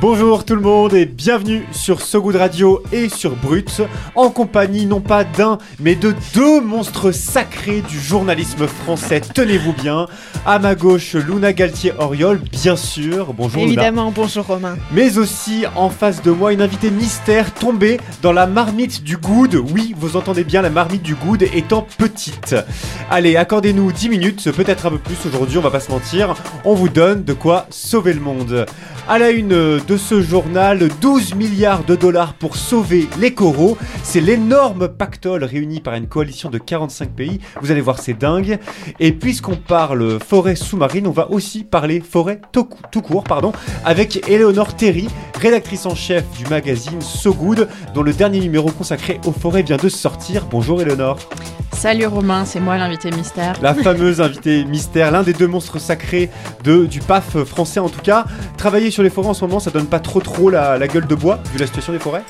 Bonjour tout le monde et bienvenue sur So Good Radio et sur Brut, en compagnie non pas d'un, mais de deux monstres sacrés du journalisme français. Tenez-vous bien, à ma gauche, Luna Galtier-Oriol, bien sûr. Bonjour Évidemment, bonjour Romain. Mais aussi en face de moi, une invitée mystère tombée dans la marmite du good. Oui, vous entendez bien la marmite du good étant petite. Allez, accordez-nous 10 minutes, peut-être un peu plus aujourd'hui, on va pas se mentir. On vous donne de quoi sauver le monde. À la une de ce journal, 12 milliards de dollars pour sauver les coraux. C'est l'énorme pactole réuni par une coalition de 45 pays. Vous allez voir, c'est dingue. Et puisqu'on parle forêt sous-marine, on va aussi parler forêt tout, court, pardon, avec Eleonore Terry, rédactrice en chef du magazine So Good, dont le dernier numéro consacré aux forêts vient de sortir. Bonjour Eleonore. Salut Romain, c'est moi l'invité mystère. La fameuse invitée mystère, l'un des deux monstres sacrés de, du PAF français en tout cas. Travailler sur les forêts en ce moment, ça donne pas trop trop la, la gueule de bois, vu la situation des forêts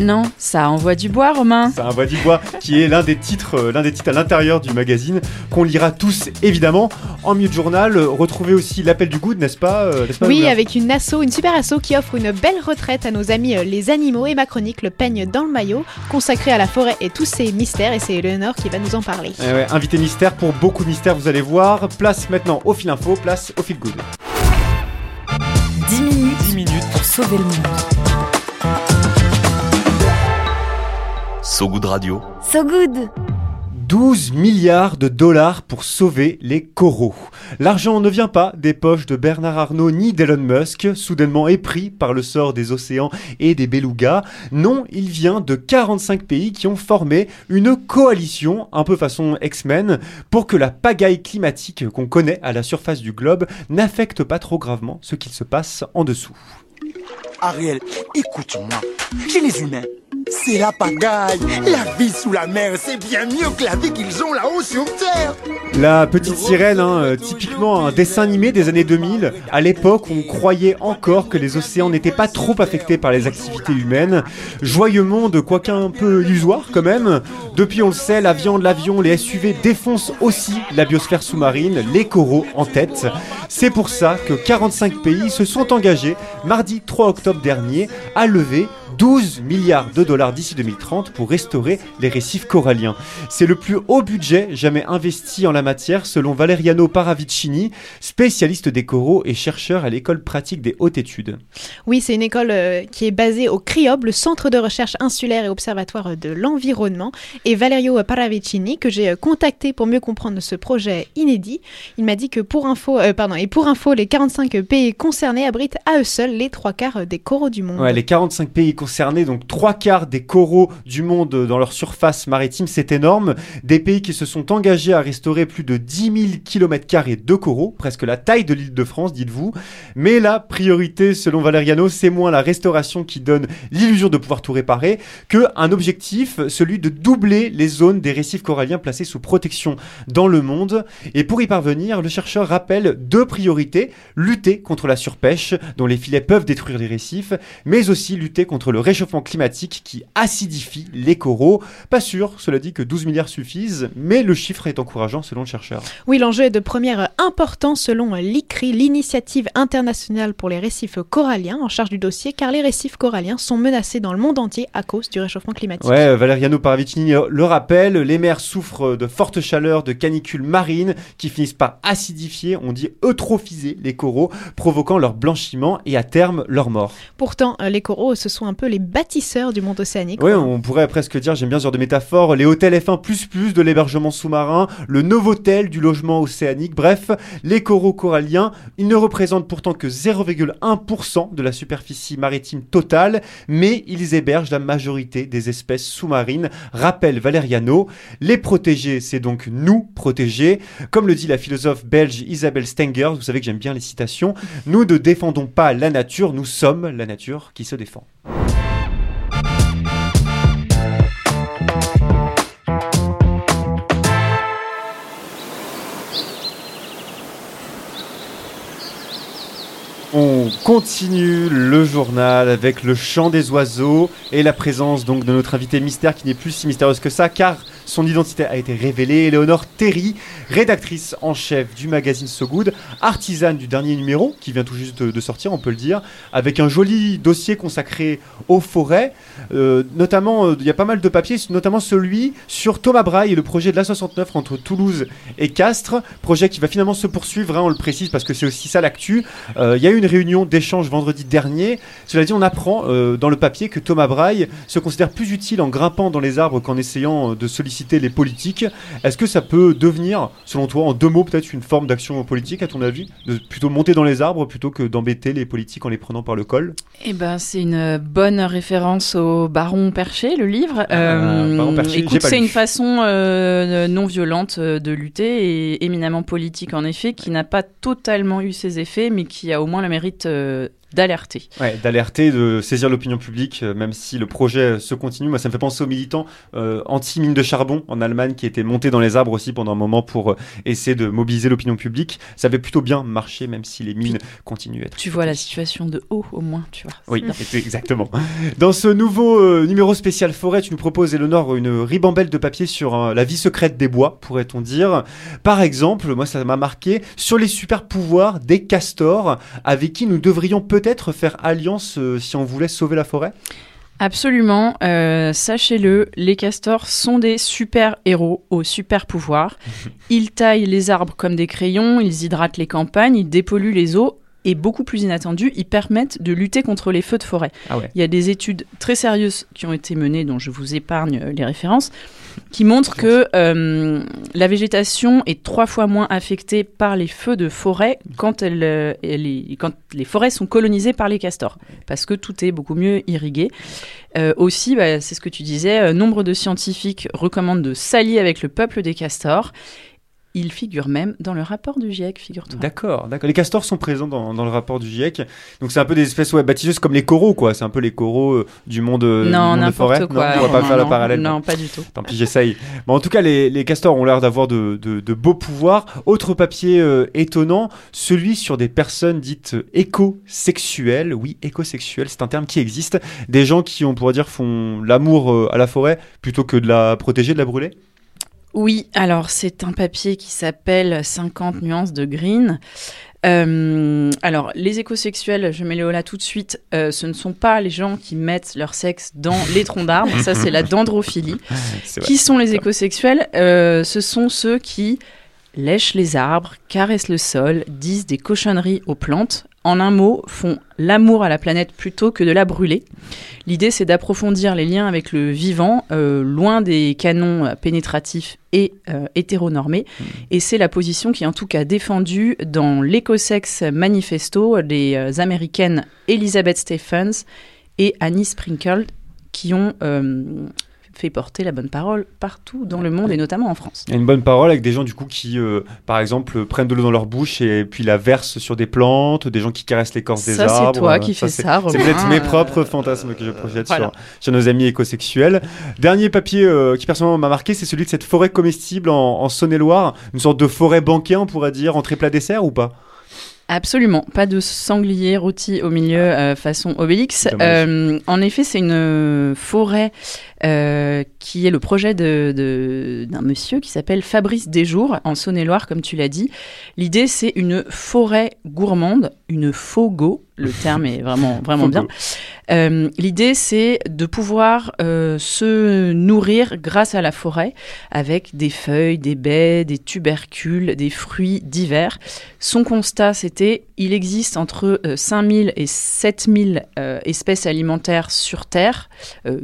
non, ça envoie du bois, Romain. Ça envoie du bois, qui est l'un des titres, euh, l'un des titres à l'intérieur du magazine qu'on lira tous évidemment en milieu de journal. Retrouvez aussi l'appel du good, n'est-ce pas, euh, Oui, avec une asso, une super asso qui offre une belle retraite à nos amis euh, les animaux et ma chronique le peigne dans le maillot, consacrée à la forêt et tous ses mystères. Et c'est Eleonore qui va nous en parler. Eh invité mystère pour beaucoup de mystères, vous allez voir. Place maintenant au fil info, place au fil good. Sauver le monde. So Good Radio. So Good 12 milliards de dollars pour sauver les coraux. L'argent ne vient pas des poches de Bernard Arnault ni d'Elon Musk, soudainement épris par le sort des océans et des belugas. Non, il vient de 45 pays qui ont formé une coalition, un peu façon X-Men, pour que la pagaille climatique qu'on connaît à la surface du globe n'affecte pas trop gravement ce qu'il se passe en dessous. Ariel, écoute-moi. Chez les humains, c'est la pagaille. La vie sous la mer, c'est bien mieux que la vie qu'ils ont là-haut sur Terre. La petite sirène, hein, euh, typiquement un dessin animé des années 2000. À l'époque, on croyait encore que les océans n'étaient pas trop affectés par les activités humaines. Joyeux monde, quoique un peu illusoire quand même. Depuis, on le sait, la viande, l'avion, les SUV défoncent aussi la biosphère sous-marine, les coraux en tête. C'est pour ça que 45 pays se sont engagés, mardi 3 octobre dernier, à lever 12 milliards de dollars d'ici 2030 pour restaurer les récifs coralliens. C'est le plus haut budget jamais investi en la matière selon Valeriano Paravicini, spécialiste des coraux et chercheur à l'école pratique des hautes études. Oui, c'est une école euh, qui est basée au CRIOB, le Centre de recherche insulaire et observatoire de l'environnement. Et Valerio Paravicini, que j'ai euh, contacté pour mieux comprendre ce projet inédit, il m'a dit que pour info, euh, pardon, et pour info, les 45 pays concernés abritent à eux seuls les trois quarts des coraux du monde. Ouais, les 45 pays concernés, donc trois quarts des coraux du monde dans leur surface maritime, c'est énorme. Des pays qui se sont engagés à restaurer plus de 10 000 km de coraux, presque la taille de l'île de France, dites-vous. Mais la priorité, selon Valeriano, c'est moins la restauration qui donne l'illusion de pouvoir tout réparer que un objectif, celui de doubler les zones des récifs coralliens placés sous protection dans le monde. Et pour y parvenir, le chercheur rappelle deux priorités lutter contre la surpêche, dont les filets peuvent détruire les récifs, mais aussi lutter contre le réchauffement climatique qui acidifie les coraux. Pas sûr, cela dit, que 12 milliards suffisent, mais le chiffre est encourageant selon le chercheur. Oui, l'enjeu est de première importance selon l'ICRI, l'initiative internationale pour les récifs coralliens, en charge du dossier, car les récifs coralliens sont menacés dans le monde entier à cause du réchauffement climatique. Ouais, Valeriano Paravicini le rappelle, les mers souffrent de fortes chaleurs, de canicules marines qui finissent par acidifier, on dit eutrophiser les coraux, provoquant leur blanchiment et à terme leur mort. Pourtant, les coraux se sont un peu les bâtisseurs du monde océanique. Oui, on pourrait presque dire, j'aime bien ce genre de métaphore, les hôtels F1++ de l'hébergement sous-marin, le Novotel du logement océanique, bref, les coraux coralliens, ils ne représentent pourtant que 0,1% de la superficie maritime totale, mais ils hébergent la majorité des espèces sous-marines, rappelle Valeriano. Les protéger, c'est donc nous protéger. Comme le dit la philosophe belge Isabelle Stengers, vous savez que j'aime bien les citations, nous ne défendons pas la nature, nous sommes la nature qui se défend. Continue le journal avec le chant des oiseaux et la présence donc de notre invité mystère qui n'est plus si mystérieuse que ça car son identité a été révélée. Éléonore Terry, rédactrice en chef du magazine So Good, artisane du dernier numéro qui vient tout juste de, sortir, on peut le dire, avec un joli dossier consacré aux forêts. Euh, notamment, euh, il y a pas mal de papiers, notamment celui sur Thomas Braille et le projet de l'A69 entre Toulouse et Castres, projet qui va finalement se poursuivre, hein, on le précise parce que c'est aussi ça l'actu. Euh, Il y a eu une réunion d'échange vendredi dernier. Cela dit, on apprend dans le papier que Thomas Braille se considère plus utile en grimpant dans les arbres qu'en essayant de solliciter les politiques. Est-ce que ça peut devenir, selon toi, en deux mots, peut-être une forme d'action politique, à ton avis De plutôt monter dans les arbres plutôt que d'embêter les politiques en les prenant par le col? Eh ben, c'est une bonne référence au Baron Perché, le livre. Ah, Baron Perché, j'ai écoute, c'est une façon euh, non violente euh, de lutter et éminemment politique en effet, qui n'a pas totalement eu ses effets, mais qui a au moins le mérite euh, d'alerter. Ouais, d'alerter, de saisir l'opinion publique, euh, même si le projet se continue. Moi, ça me fait penser aux militants euh, anti-mine de charbon en Allemagne qui étaient montés dans les arbres aussi pendant un moment pour euh, essayer de mobiliser l'opinion publique. Ça avait plutôt bien marché, même si les mines continuent à être. Tu vois la situation de haut au moins, tu vois. Oui, exactement. Dans ce nouveau euh, numéro spécial forêt, tu nous proposes, Eleonore, une ribambelle de papier sur euh, la vie secrète des bois, pourrait-on dire. Par exemple, moi, ça m'a marqué, sur les super pouvoirs des castors, avec qui nous devrions peut-être faire alliance euh, si on voulait sauver la forêt? Absolument, euh, sachez-le, les castors sont des super-héros aux super-pouvoirs. Ils taillent les arbres comme des crayons, ils hydratent les campagnes, ils dépolluent les eaux et beaucoup plus inattendu, ils permettent de lutter contre les feux de forêt. Ah ouais. Il y a des études très sérieuses qui ont été menées, dont je vous épargne euh, les références, qui montrent que euh, la végétation est trois fois moins affectée par les feux de forêt quand, elle, euh, elle est- quand les forêts sont colonisées par les castors, parce que tout est beaucoup mieux irrigué. Euh, aussi, bah, c'est ce que tu disais, nombre de scientifiques recommandent de s'allier avec le peuple des castors. Il figure même dans le rapport du GIEC, figure-toi. D'accord, d'accord. Les castors sont présents dans, dans le rapport du GIEC. Donc c'est un peu des espèces ouais, baptiseuses comme les coraux, quoi. C'est un peu les coraux euh, du monde, euh, du Non, monde de forêt. quoi. Non, on va pas Non, faire non, parallèle. Non, pas du tout. Tant pis, j'essaye. Bon, en tout cas, les, les castors ont l'air d'avoir de, de- de beaux pouvoirs. Autre papier euh, étonnant, celui sur des personnes dites écosexuelles. Oui, écosexuelles, c'est un terme qui existe. Des gens qui, on pourrait dire, font l'amour à la forêt plutôt que de la protéger, de la brûler. Oui, alors c'est un papier qui s'appelle 50 nuances de green. Euh, alors, les écosexuels, je mets là tout de suite, euh, ce ne sont pas les gens qui mettent leur sexe dans les troncs d'arbres, ça c'est la dendrophilie. Qui sont les écosexuels? Euh, Ce sont ceux qui lèchent les arbres, caressent le sol, disent des cochonneries aux plantes. En un mot, font l'amour à la planète plutôt que de la brûler. L'idée, c'est d'approfondir les liens avec le vivant, euh, loin des canons pénétratifs et euh, hétéronormés. Et c'est la position qui est en tout cas défendue dans l'Ecosex Manifesto des euh, Américaines Elizabeth Stephens et Annie Sprinkle qui ont euh, fait porter la bonne parole partout dans le monde et notamment en France. A une bonne parole avec des gens du coup qui, euh, par exemple, prennent de l'eau dans leur bouche et puis la versent sur des plantes, des gens qui caressent l'écorce des Ça, c'est arbres. toi qui fais ça, C'est peut-être mes propres fantasmes que je projette voilà. sur, sur nos amis écosexuels. Dernier papier euh, qui personnellement m'a marqué, c'est celui de cette forêt comestible en, en Saône-et-Loire, une sorte de forêt banquet, on pourrait dire, entrée plat dessert ou pas? Absolument, pas de sanglier rôti au milieu euh, façon Obélix. Euh, en effet, c'est une forêt euh, qui est le projet de- de- d'un monsieur qui s'appelle Fabrice Desjours en Saône-et-Loire, comme tu l'as dit. L'idée, c'est une forêt gourmande, une fogo. Le terme est vraiment vraiment bien. Euh, L'idée, c'est de pouvoir euh, se nourrir grâce à la forêt avec des feuilles, des baies, des tubercules, des fruits divers. Son constat, c'était il existe entre euh, 5000 et 7000 euh, espèces alimentaires sur Terre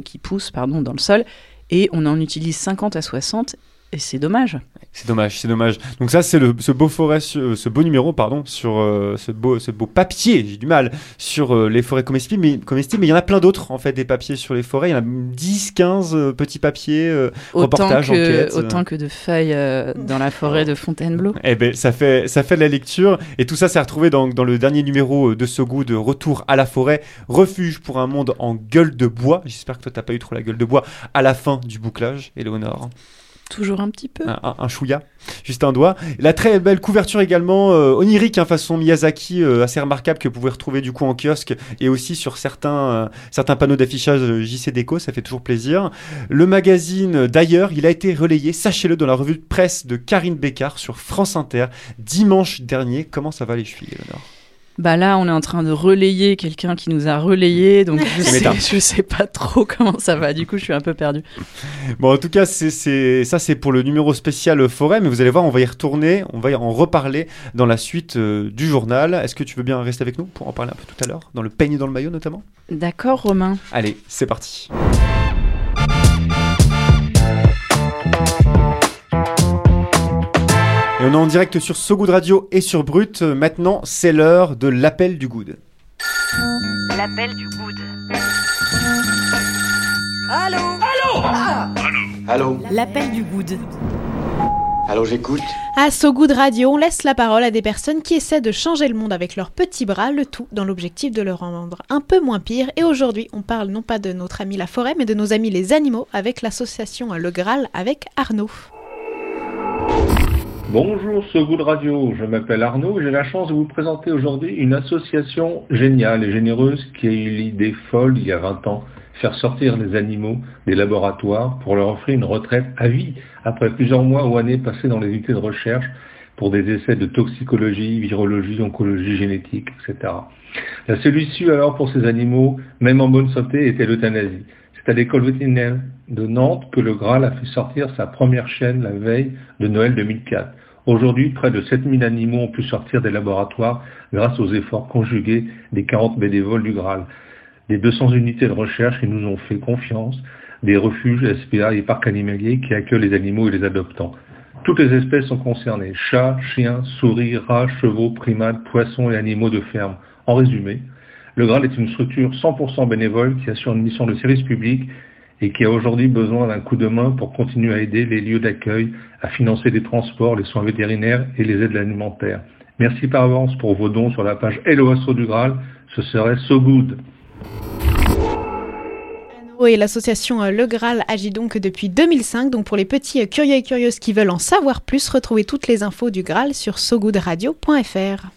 qui poussent pardon, dans le sol et on en utilise 50 à 60 et c'est dommage. C'est dommage, c'est dommage. Donc ça, c'est le- ce beau forêt, su- ce beau numéro, pardon, sur euh, ce beau, ce beau papier. J'ai du mal sur euh, les forêts comestibles, mais comestibles, mais il y en a plein d'autres en fait des papiers sur les forêts. Il y en a 10, 15 euh, petits papiers, euh, Autant reportages, que, enquêtes. euh. autant que de feuilles euh, dans la forêt de Fontainebleau. Eh ben, ça fait, ça fait de la lecture. Et tout ça, c'est retrouvé dans, dans le dernier numéro euh, de ce goût de Retour à la forêt, refuge pour un monde en gueule de bois. J'espère que toi, t'as pas eu trop la gueule de bois à la fin du bouclage, Éléonore. Toujours un petit peu. Un, un, un chouïa, juste un doigt. La très belle couverture également euh, onirique, hein, façon Miyazaki, euh, assez remarquable que vous pouvez retrouver du coup en kiosque et aussi sur certains, euh, certains panneaux d'affichage euh, JC Déco, ça fait toujours plaisir. Le magazine d'ailleurs, il a été relayé, sachez-le, dans la revue de presse de Karine Bécard sur France Inter dimanche dernier. Comment ça va les chevilles, Bah là, on est en train de relayer quelqu'un qui nous a relayé, donc je sais, je sais pas trop comment ça va. Du coup, je suis un peu perdue. Bon, en tout cas, c'est, c'est- ça c'est pour le numéro spécial forêt, mais vous allez voir, on va y retourner, on va y en reparler dans la suite euh, du journal. Est-ce que tu veux bien rester avec nous pour en parler un peu tout à l'heure, dans le peigne dans le maillot notamment? D'accord, Romain. Allez, c'est parti. Et on est en direct sur So Good Radio et sur Brut. Maintenant, c'est l'heure de l'appel du good. L'appel du good. Allô Allô L'appel du good. Allô, j'écoute. À So Good Radio, on laisse la parole à des personnes qui essaient de changer le monde avec leurs petits bras, le tout dans l'objectif de le rendre un peu moins pire. Et aujourd'hui, on parle non pas de notre ami la forêt, mais de nos amis les animaux avec l'association Le Graal avec Arnaud. Bonjour, ce goût de radio. Je m'appelle Arnaud et j'ai la chance de vous présenter aujourd'hui une association géniale et généreuse qui a eu l'idée folle il y a 20 ans, faire sortir les animaux des laboratoires pour leur offrir une retraite à vie après plusieurs mois ou années passées dans les unités de recherche pour des essais de toxicologie, virologie, oncologie génétique, etc. La issue alors pour ces animaux, même en bonne santé, était l'euthanasie. C'est à l'école vétérinaire de Nantes que le Graal a fait sortir sa première chaîne la veille de Noël 2004. Aujourd'hui, près de 7000 animaux ont pu sortir des laboratoires grâce aux efforts conjugués des 40 bénévoles du Graal, des 200 unités de recherche qui nous ont fait confiance, des refuges, SPA et parcs animaliers qui accueillent les animaux et les adoptants. Toutes les espèces sont concernées, chats, chiens, souris, rats, chevaux, primates, poissons et animaux de ferme. En résumé, le Graal est une structure 100% bénévole qui assure une mission de service public et qui a aujourd'hui besoin d'un coup de main pour continuer à aider les lieux d'accueil à financer les transports, les soins vétérinaires et les aides alimentaires. Merci par avance pour vos dons sur la page Hello Asso du Graal, ce serait so good. L'association euh, Le Graal agit donc depuis 2005. Donc pour les petits euh, curieux et curieuses qui veulent en savoir plus, retrouvez toutes les infos du Graal sur sogoodradio.fr.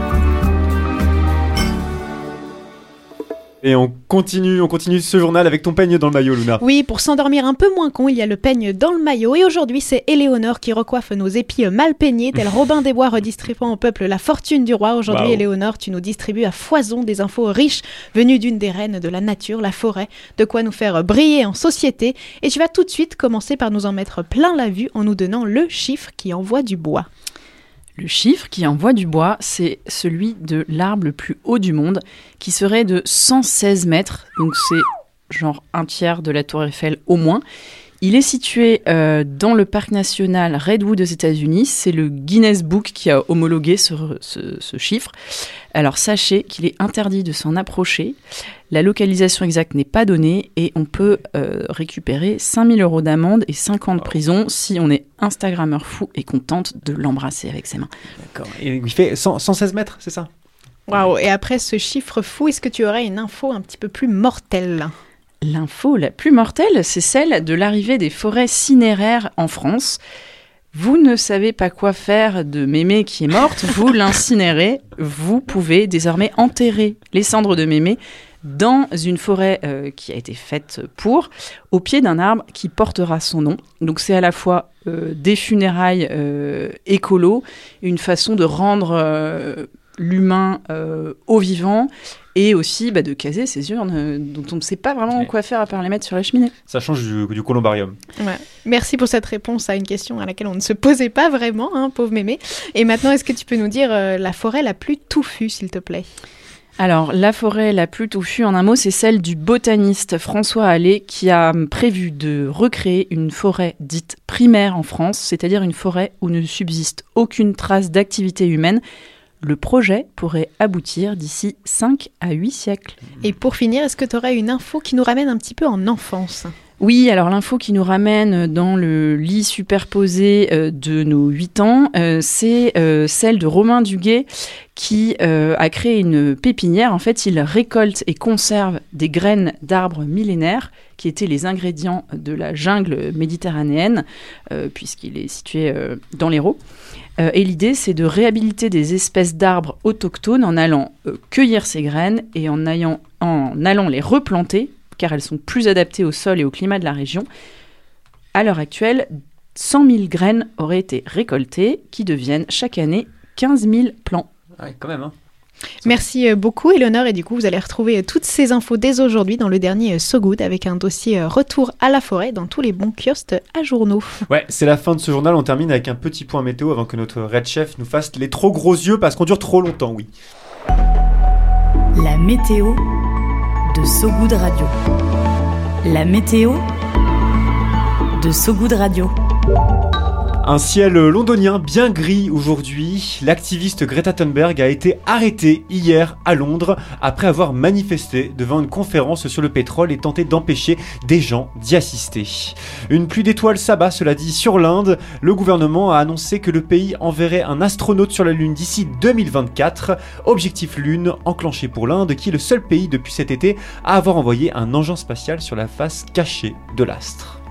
Et on continue, on continue ce journal avec ton peigne dans le maillot, Luna. Oui, pour s'endormir un peu moins con, il y a le peigne dans le maillot. Et aujourd'hui, c'est Éléonore qui recoiffe nos épis mal peignés, tel Robin des Bois redistribuant au peuple la fortune du roi. Aujourd'hui. Éléonore, tu nous distribues à foison des infos riches venues d'une des reines de la nature, la forêt, de quoi nous faire briller en société. Et tu vas tout de suite commencer par nous en mettre plein la vue en nous donnant le chiffre qui envoie du bois. Le chiffre qui envoie du bois, c'est celui de l'arbre le plus haut du monde, qui serait de 116 mètres, donc c'est genre un tiers de la tour Eiffel au moins. Il est situé euh, dans le parc national Redwood aux États-Unis. C'est le Guinness Book qui a homologué ce, ce- ce chiffre. Alors sachez qu'il est interdit de s'en approcher. La localisation exacte n'est pas donnée et on peut euh, récupérer 5000 euros d'amende et 5 ans de prison si on est Instagrammeur fou et qu'on tente de l'embrasser avec ses mains. D'accord. Et il fait 100 116 mètres, c'est ça? Waouh Et après ce chiffre fou, est-ce que tu aurais une info un petit peu plus mortelle? L'info la plus mortelle, c'est celle de l'arrivée des forêts cinéraires en France. Vous ne savez pas quoi faire de mémé qui est morte, vous l'incinérez. Vous pouvez désormais enterrer les cendres de mémé dans une forêt euh, qui a été faite pour, au pied d'un arbre qui portera son nom. Donc c'est à la fois euh, des funérailles euh, écolo, une façon de rendre euh, l'humain au vivant et aussi bah, de caser ces urnes euh, dont on ne sait pas vraiment Ouais. quoi faire à part les mettre sur la cheminée. Ça change du, du columbarium. Ouais. Merci pour cette réponse à une question à laquelle on ne se posait pas vraiment, hein, pauvre mémé. Et maintenant, est-ce que tu peux nous dire euh, la forêt la plus touffue, s'il te plaît? Alors, la forêt la plus touffue, en un mot, c'est celle du botaniste François Allais qui a prévu de recréer une forêt dite primaire en France, c'est-à-dire une forêt où ne subsiste aucune trace d'activité humaine. Le projet pourrait aboutir d'ici 5 à 8 siècles. Et pour finir, est-ce que tu aurais une info qui nous ramène un petit peu en enfance? Oui, alors l'info qui nous ramène dans le lit superposé euh, de nos 8 ans, euh, c'est euh, celle de Romain Duguet qui a créé une pépinière. En fait, il récolte et conserve des graines d'arbres millénaires qui étaient les ingrédients de la jungle méditerranéenne, puisqu'il est situé dans l'Hérault. Euh, et l'idée, c'est de réhabiliter des espèces d'arbres autochtones en allant euh, cueillir ces graines et en, allant les replanter, car elles sont plus adaptées au sol et au climat de la région. À l'heure actuelle, 100 000 graines auraient été récoltées, qui deviennent chaque année 15 000 plants. Ouais, quand même. Hein. Merci euh, beaucoup, Eleonore. Et du coup, vous allez retrouver euh, toutes ces infos dès aujourd'hui dans le dernier euh, So Good avec un dossier Retour à la forêt dans tous les bons kiosques à journaux. Ouais, c'est la fin de ce journal. On termine avec un petit point météo avant que notre Red Chef nous fasse les trop gros yeux parce qu'on dure trop longtemps, oui. La météo de So Good Radio. La météo de So Good Radio. Un ciel londonien bien gris aujourd'hui. L'activiste Greta Thunberg a été arrêtée hier à Londres après avoir manifesté devant une conférence sur le pétrole et tenté d'empêcher des gens d'y assister. Une pluie d'étoiles s'abat, cela dit, sur l'Inde. Le gouvernement a annoncé que le pays enverrait un astronaute sur la Lune d'ici 2024. Objectif Lune enclenché pour l'Inde, qui est le seul pays depuis cet été à avoir envoyé un engin spatial sur la face cachée de l'astre.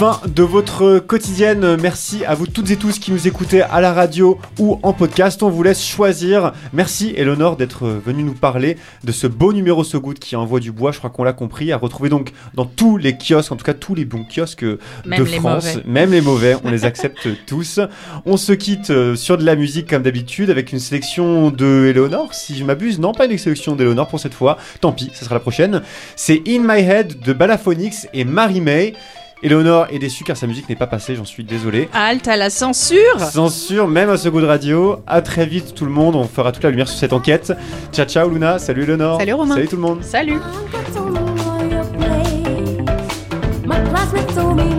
Fin de votre quotidienne. Merci à vous toutes et tous qui nous écoutez à la radio ou en podcast. On vous laisse choisir. Merci Eleonore d'être venue nous parler de ce beau numéro So Good qui envoie du bois. Je crois qu'on l'a compris. À retrouver donc dans tous les kiosques, en tout cas tous les bons kiosques Même de France. mauvais. Même les mauvais, on les accepte tous. On se quitte euh, sur de la musique comme d'habitude avec une sélection de Eleonore, si je m'abuse. Non, pas une sélection d'Eleonore pour cette fois. Tant pis, ça sera la prochaine. C'est In My Head de Balaphonix et Marie May. Eleonore est déçue car sa musique n'est pas passée, j'en suis désolé. Halte à la censure Censure, même à ce goût de radio. À très vite tout le monde, on fera toute la lumière sur cette enquête. Ciao ciao Luna, salut Eleonore. Salut Romain. Salut tout le monde. Salut My classmates told me